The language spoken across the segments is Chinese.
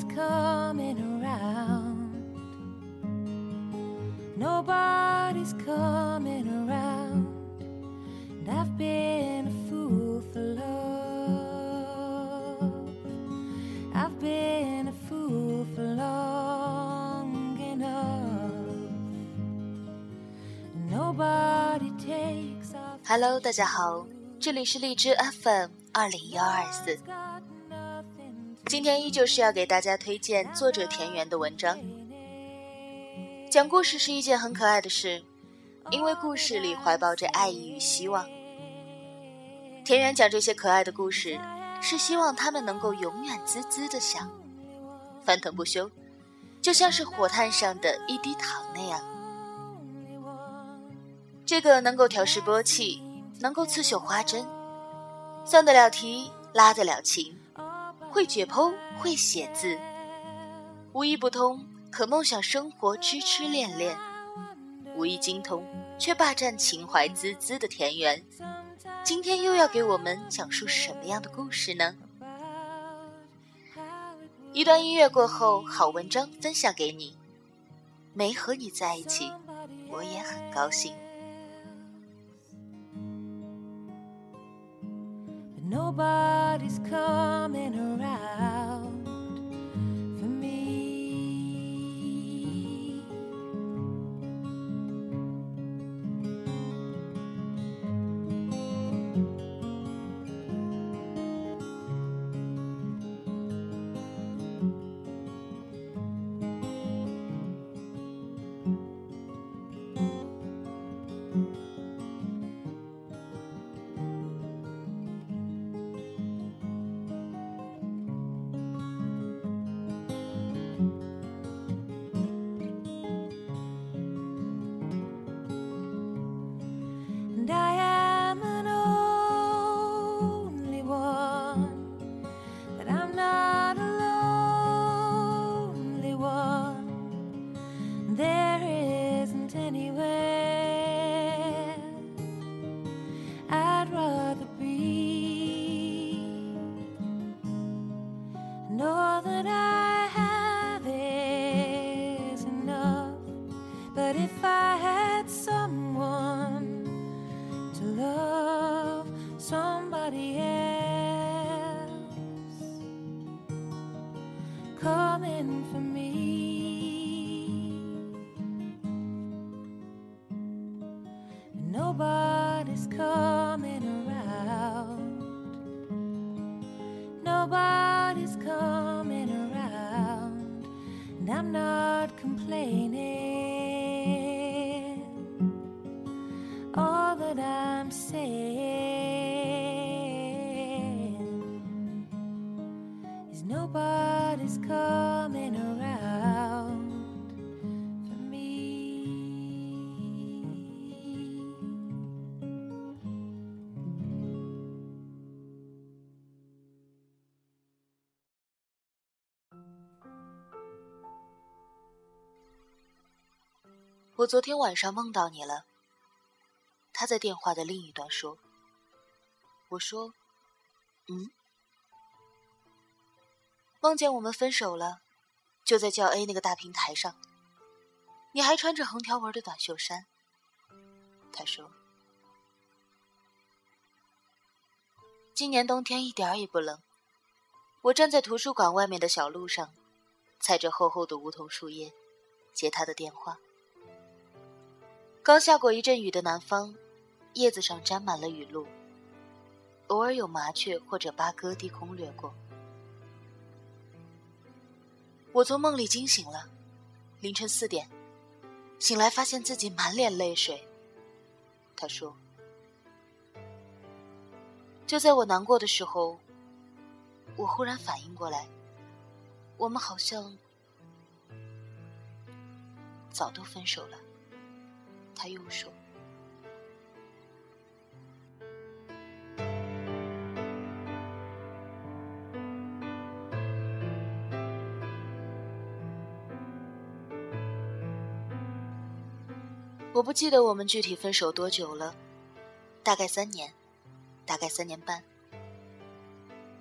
Nobody's coming around. Nobody's coming around. And I've been a fool for love. I've been a fool for long enough. And nobody takes off. Hello，大家好，这里是荔枝 FM 二零幺二四。 今天依旧是要给大家推荐作者田园的文章。讲故事是一件很可爱的事，因为故事里怀抱着爱意与希望。田园讲这些可爱的故事，是希望他们能够永远滋滋的响，翻腾不休，就像是火炭上的一滴糖那样。这个能够调试波气，能够刺绣花针，算得了题，拉得了琴。会解剖，会写字，无一不通，可梦想生活，痴痴恋恋；无一精通，却霸占情怀滋滋的田园。今天又要给我们讲述什么样的故事呢？一段音乐过后，好文章分享给你。没和你在一起，我也很高兴。Nobody's coming around coming around me. 我昨天晚上梦到你了。他在电话的另一端说。我说嗯？梦见我们分手了，就在教 A 那个大平台上。你还穿着横条纹的短袖衫。”他说：“今年冬天一点儿也不冷。我站在图书馆外面的小路上，踩着厚厚的梧桐树叶，接他的电话。”刚下过一阵雨的南方，叶子上沾满了雨露，偶尔有麻雀或者八哥低空掠过。我从梦里惊醒了，凌晨四点，醒来发现自己满脸泪水。他说：“就在我难过的时候，我忽然反应过来，我们好像早都分手了。”他又说：“我不记得我们具体分手多久了，大概三年，大概三年半。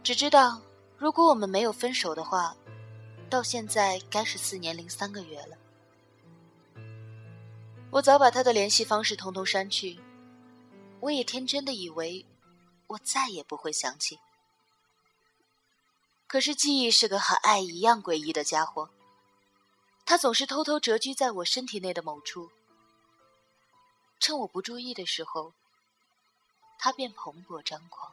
只知道，如果我们没有分手的话，到现在该是四年零三个月了。我早把他的联系方式统统删去，我也天真的以为我再也不会想起。可是记忆是个和爱一样诡异的家伙，它总是偷偷蛰居在我身体内的某处，趁我不注意的时候，他便蓬勃张狂。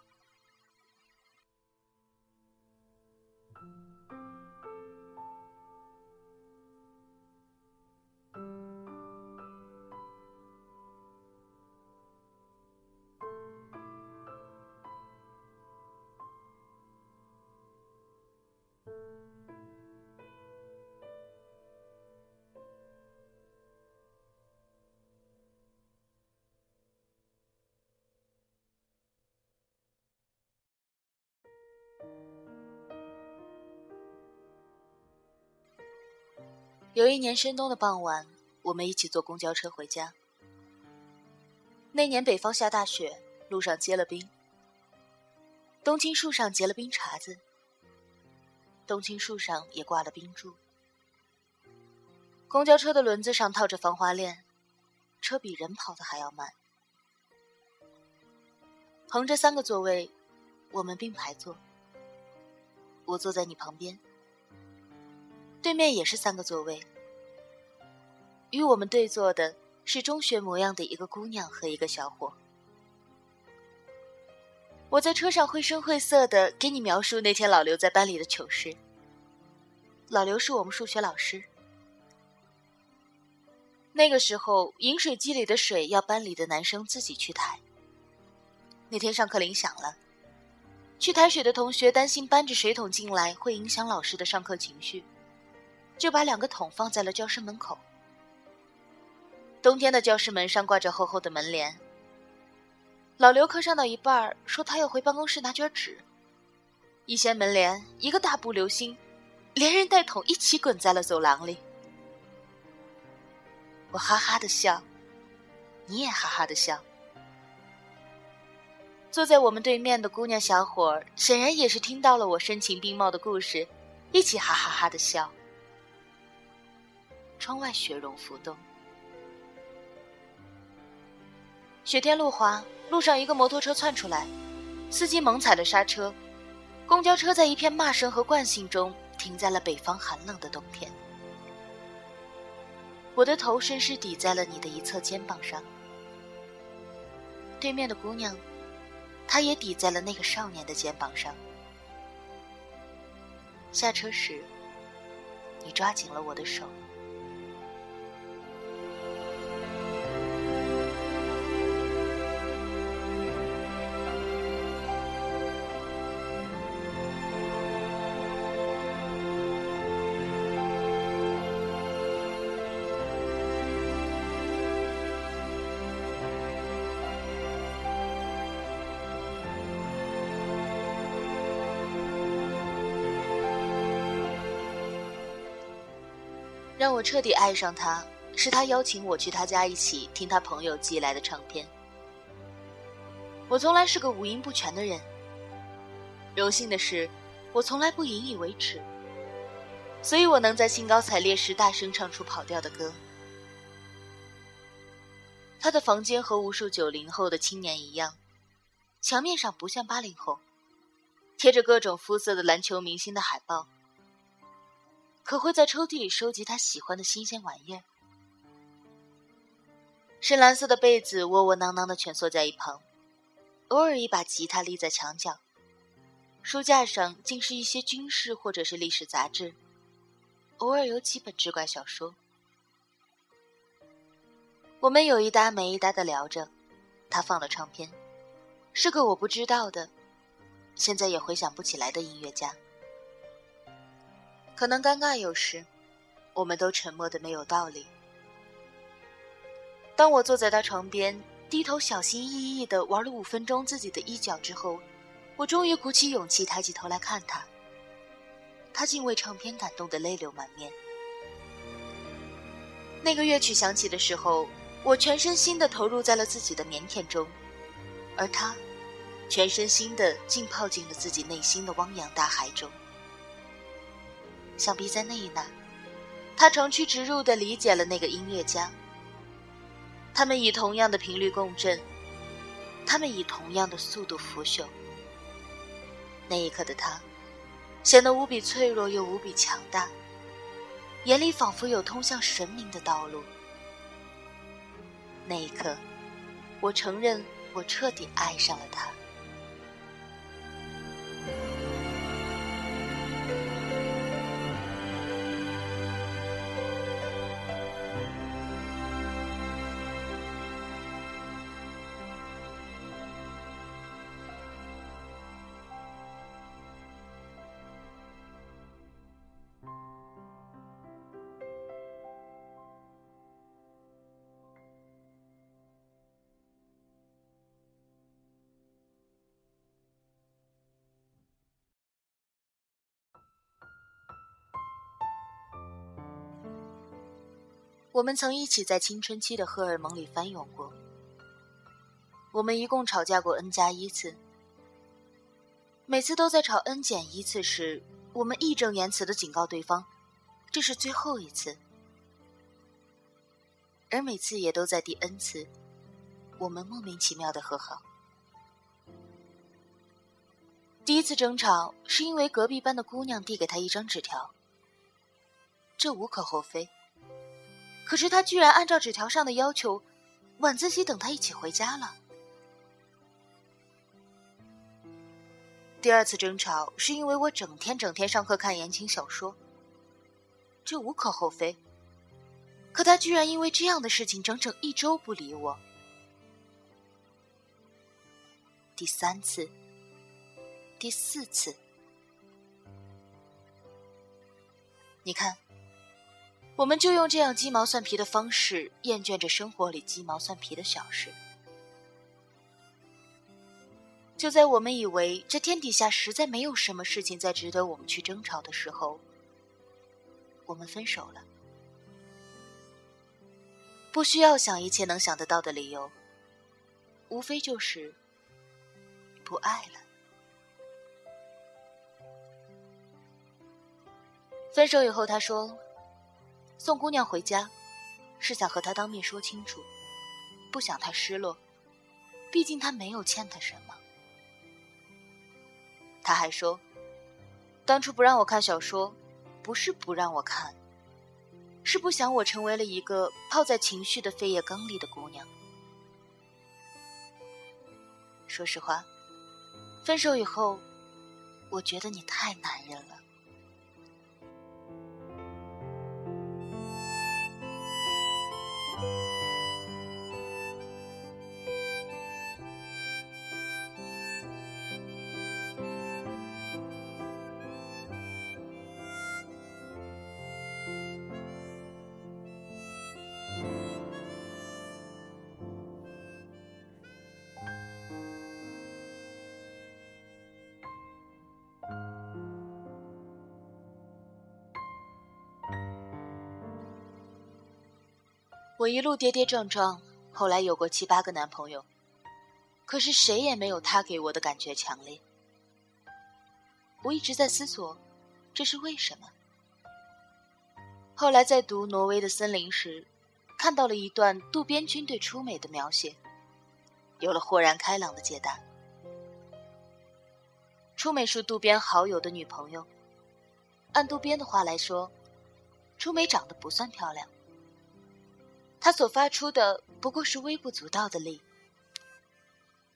有一年深冬的傍晚，我们一起坐公交车回家。那年北方下大雪，路上结了冰。冬青树上结了冰碴子，冬青树上也挂了冰柱。公交车的轮子上套着防滑链，车比人跑的还要慢。横着三个座位，我们并排坐。我坐在你旁边。对面也是三个座位，与我们对坐的是中学模样的一个姑娘和一个小伙。我在车上绘声绘色的给你描述那天老刘在班里的糗事。老刘是我们数学老师。那个时候，饮水机里的水要班里的男生自己去抬。那天上课铃响了，去抬水的同学担心搬着水桶进来会影响老师的上课情绪。就把两个桶放在了教室门口。冬天的教室门上挂着厚厚的门帘。老刘课上到一半说他要回办公室拿卷纸，一掀门帘，一个大步流星，连人带桶一起滚在了走廊里。我哈哈的笑，你也哈哈的笑。坐在我们对面的姑娘小伙儿显然也是听到了我声情并茂的故事，一起哈哈哈的笑。窗外雪融浮动，雪天路滑，路上一个摩托车窜出来，司机猛踩了刹车，公交车在一片骂声和惯性中停在了北方寒冷的冬天。我的头深深抵在了你的一侧肩膀上，对面的姑娘，她也抵在了那个少年的肩膀上。下车时，你抓紧了我的手。我彻底爱上他，是他邀请我去他家一起听他朋友寄来的唱片。我从来是个五音不全的人，荣幸的是，我从来不引以为耻，所以我能在兴高采烈时大声唱出跑调的歌。他的房间和无数九零后的青年一样，墙面上不像八零后，贴着各种肤色的篮球明星的海报。可会在抽屉里收集他喜欢的新鲜玩意儿。深蓝色的被子窝窝囊囊的蜷缩在一旁，偶尔一把吉他立在墙角。书架上竟是一些军事或者是历史杂志，偶尔有几本志怪小说。我们有一搭没一搭的聊着，他放了唱片，是个我不知道的，现在也回想不起来的音乐家。可能尴尬有时，我们都沉默的没有道理。当我坐在他床边，低头小心翼翼的玩了五分钟自己的衣角之后，我终于鼓起勇气抬起头来看他。他竟为唱片感动的泪流满面。那个乐曲响起的时候，我全身心的投入在了自己的腼腆中，而他，全身心的浸泡进了自己内心的汪洋大海中。想必在那一那，他长驱直入的理解了那个音乐家。他们以同样的频率共振，他们以同样的速度腐朽。那一刻的他，显得无比脆弱又无比强大，眼里仿佛有通向神明的道路。那一刻，我承认，我彻底爱上了他。我们曾一起在青春期的荷尔蒙里翻涌过。我们一共吵架过 n 加一次，每次都在吵 n 减一次时，我们义正言辞的警告对方，这是最后一次。而每次也都在第 n 次，我们莫名其妙的和好。第一次争吵是因为隔壁班的姑娘递给他一张纸条，这无可厚非。可是他居然按照纸条上的要求，晚自习等他一起回家了。第二次争吵是因为我整天整天上课看言情小说，这无可厚非。可他居然因为这样的事情整整一周不理我。第三次，第四次，你看。我们就用这样鸡毛蒜皮的方式厌倦着生活里鸡毛蒜皮的小事。就在我们以为这天底下实在没有什么事情再值得我们去争吵的时候，我们分手了。不需要想一切能想得到的理由，无非就是不爱了。分手以后，他说。送姑娘回家，是想和她当面说清楚，不想她失落，毕竟他没有欠她什么。他还说，当初不让我看小说，不是不让我看，是不想我成为了一个泡在情绪的废液缸里的姑娘。说实话，分手以后，我觉得你太男人了。我一路跌跌撞撞，后来有过七八个男朋友，可是谁也没有他给我的感觉强烈。我一直在思索，这是为什么？后来在读《挪威的森林》时，看到了一段渡边君对初美的描写，有了豁然开朗的解答。初美是渡边好友的女朋友，按渡边的话来说，初美长得不算漂亮。他所发出的不过是微不足道的力，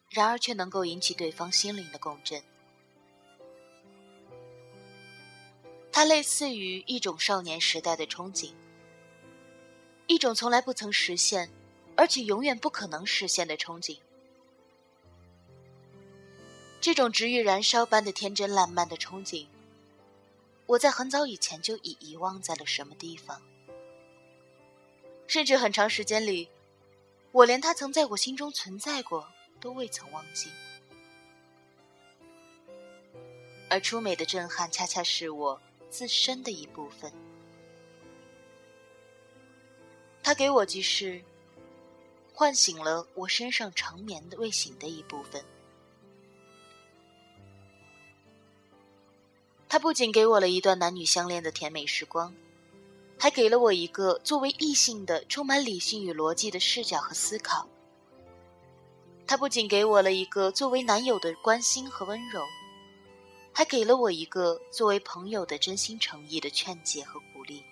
然而却能够引起对方心灵的共振。它类似于一种少年时代的憧憬，一种从来不曾实现，而且永远不可能实现的憧憬。这种直欲燃烧般的天真烂漫的憧憬，我在很早以前就已遗忘在了什么地方。甚至很长时间里，我连他曾在我心中存在过都未曾忘记。而出美的震撼，恰恰是我自身的一部分。他给我即是，唤醒了我身上长眠的未醒的一部分。他不仅给我了一段男女相恋的甜美时光，还给了我一个作为异性的充满理性与逻辑的视角和思考。他不仅给我了一个作为男友的关心和温柔，还给了我一个作为朋友的真心诚意的劝解和鼓励。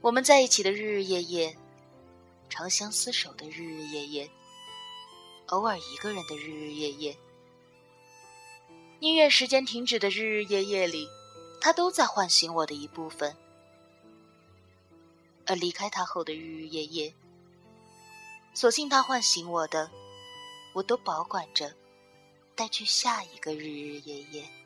我们在一起的日日夜夜，长相厮守的日日夜夜，偶尔一个人的日日夜夜。宁愿时间停止的日日夜夜里，他都在唤醒我的一部分；而离开他后的日日夜夜，所幸他唤醒我的，我都保管着，带去下一个日日夜夜。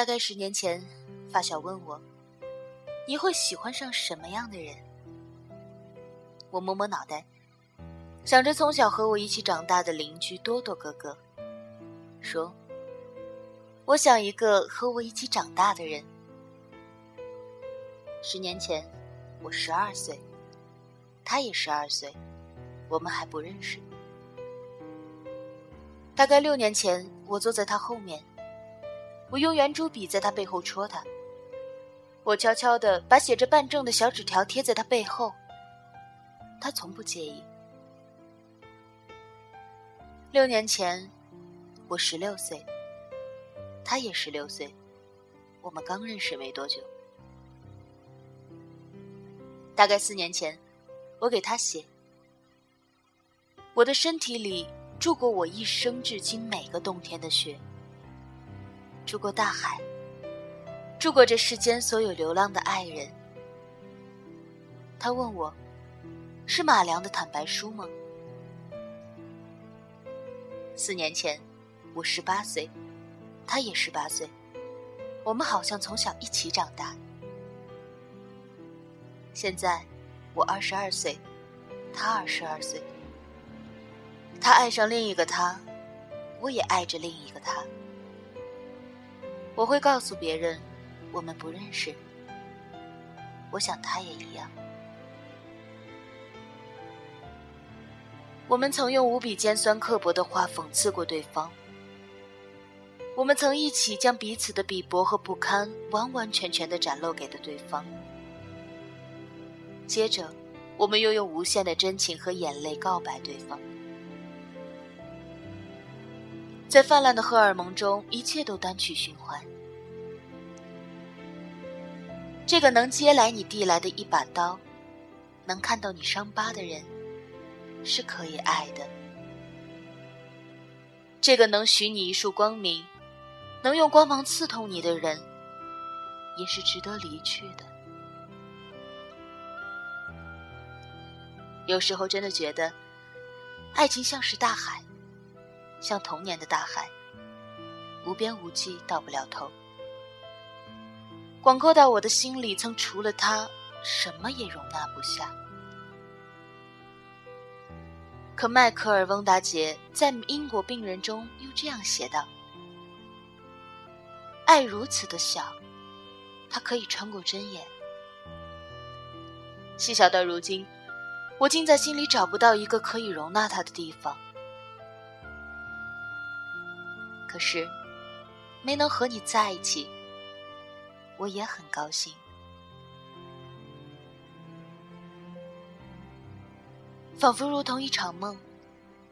大概十年前，发小问我：“你会喜欢上什么样的人？”我摸摸脑袋，想着从小和我一起长大的邻居多多哥哥，说：“我想一个和我一起长大的人。”十年前，我十二岁，他也十二岁，我们还不认识。大概六年前，我坐在他后面。我用圆珠笔在他背后戳他，我悄悄地把写着办证的小纸条贴在他背后，他从不介意。六年前，我十六岁，他也十六岁，我们刚认识没多久。大概四年前，我给他写：“我的身体里住过我一生至今每个冬天的雪。”住过大海，住过这世间所有流浪的爱人。他问我：“是马良的坦白书吗？”四年前，我十八岁，他也十八岁，我们好像从小一起长大。现在，我二十二岁，他二十二岁。他爱上另一个他，我也爱着另一个他。我会告诉别人，我们不认识。我想他也一样。我们曾用无比尖酸刻薄的话讽刺过对方。我们曾一起将彼此的鄙薄和不堪完完全全的展露给了对方。接着，我们又用无限的真情和眼泪告白对方。在泛滥的荷尔蒙中，一切都单曲循环。这个能接来你递来的一把刀，能看到你伤疤的人，是可以爱的；这个能许你一束光明，能用光芒刺痛你的人，也是值得离去的。有时候真的觉得，爱情像是大海。像童年的大海，无边无际，到不了头。广阔到我的心里，曾除了他，什么也容纳不下。可迈克尔·翁达杰在《英国病人》中又这样写道：“爱如此的小，它可以穿过针眼。细小到如今，我竟在心里找不到一个可以容纳它的地方。”可是，没能和你在一起，我也很高兴。仿佛如同一场梦，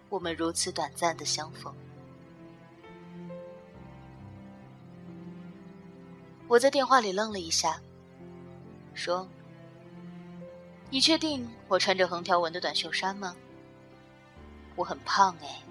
我们如此短暂的相逢。我在电话里愣了一下，说：“你确定我穿着横条纹的短袖衫吗？我很胖哎。”